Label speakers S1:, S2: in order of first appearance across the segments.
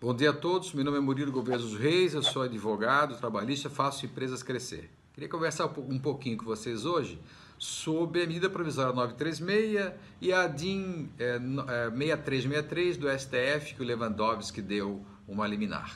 S1: Bom dia a todos, meu nome é Murilo Gouveia dos Reis, eu sou advogado, trabalhista, faço empresas crescer. Queria conversar um pouquinho com vocês hoje sobre a medida provisória 936 e a DIN é, 6363 do STF que o Lewandowski deu uma liminar.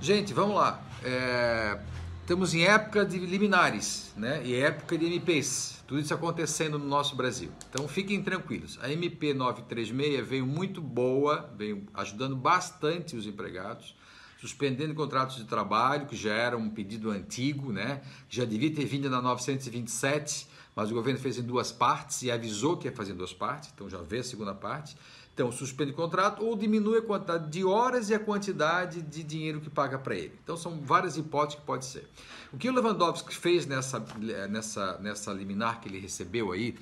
S1: Gente, vamos lá. É, estamos em época de liminares, né? E época de MPs. Tudo isso acontecendo no nosso Brasil. Então fiquem tranquilos. A MP 936 veio muito boa, veio ajudando bastante os empregados, suspendendo contratos de trabalho, que já era um pedido antigo, né? Já devia ter vindo na 927, mas o governo fez em duas partes e avisou que ia fazer em duas partes, então já vê a segunda parte. Então, suspende o contrato ou diminui a quantidade de horas e a quantidade de dinheiro que paga para ele. Então, são várias hipóteses que pode ser. O que o Lewandowski fez nessa, nessa, nessa liminar que ele recebeu aí,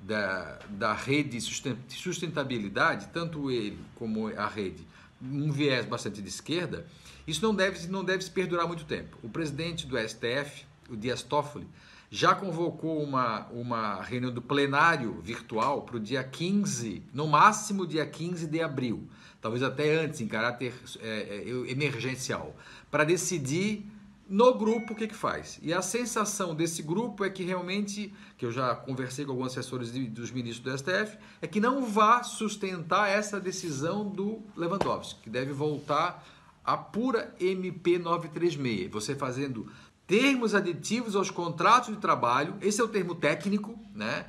S1: da, da rede sustentabilidade, tanto ele como a rede, um viés bastante de esquerda, isso não deve, não deve se perdurar muito tempo. O presidente do STF, o Dias Toffoli, já convocou uma, uma reunião do plenário virtual para o dia 15, no máximo dia 15 de abril, talvez até antes, em caráter é, é, emergencial, para decidir no grupo o que, que faz. E a sensação desse grupo é que realmente, que eu já conversei com alguns assessores de, dos ministros do STF, é que não vá sustentar essa decisão do Lewandowski, que deve voltar a pura MP 936, você fazendo termos aditivos aos contratos de trabalho, esse é o termo técnico, né?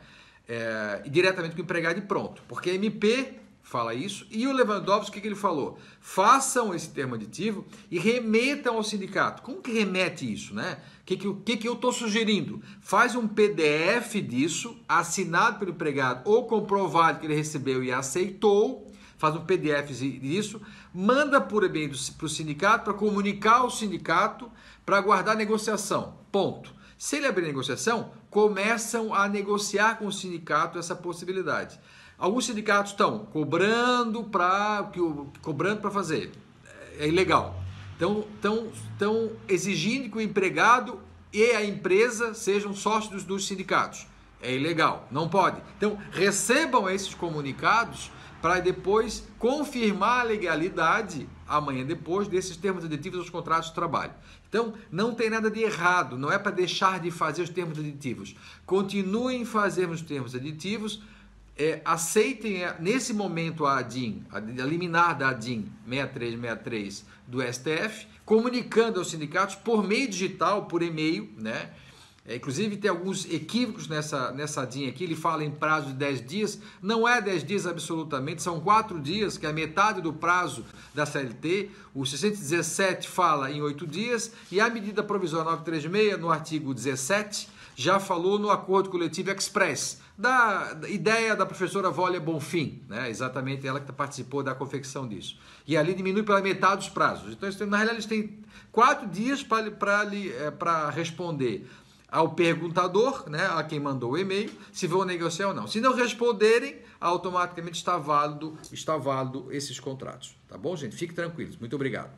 S1: É, diretamente com o empregado e pronto. Porque MP fala isso e o Lewandowski, o que, que ele falou? Façam esse termo aditivo e remetam ao sindicato. Como que remete isso, né? O que, que, que, eu estou sugerindo? Faz um PDF disso, assinado pelo empregado ou comprovado que ele recebeu e aceitou, faz um PDF disso, manda por e-mail para o sindicato para comunicar ao sindicato para aguardar negociação. Ponto. Se ele abrir negociação, começam a negociar com o sindicato essa possibilidade. Alguns sindicatos estão cobrando para cobrando para fazer. É ilegal. Então, estão, estão exigindo que o empregado e a empresa sejam sócios dos sindicatos. É ilegal, não pode. Então, recebam esses comunicados para depois confirmar a legalidade amanhã depois desses termos aditivos aos contratos de trabalho. Então, não tem nada de errado, não é para deixar de fazer os termos aditivos. Continuem fazendo os termos aditivos, é, aceitem é, nesse momento a ADIM, a liminar da ADIM 6363 do STF, comunicando aos sindicatos por meio digital, por e-mail, né? É, inclusive tem alguns equívocos nessa, nessa DIN aqui, ele fala em prazo de 10 dias, não é 10 dias absolutamente, são 4 dias, que é metade do prazo da CLT, o 617 fala em 8 dias, e a medida provisória 936, no artigo 17, já falou no acordo coletivo express, da, ideia da professora Volia Bonfim, né? exatamente ela que participou da confecção disso. E ali diminui pela metade os prazos. Então, na realidade, eles têm quatro dias para é, responder ao perguntador, né, a quem mandou o e-mail, se vão negociar ou não. Se não responderem, automaticamente está válido, está válido esses contratos. Tá bom, gente? Fique tranquilos. Muito obrigado.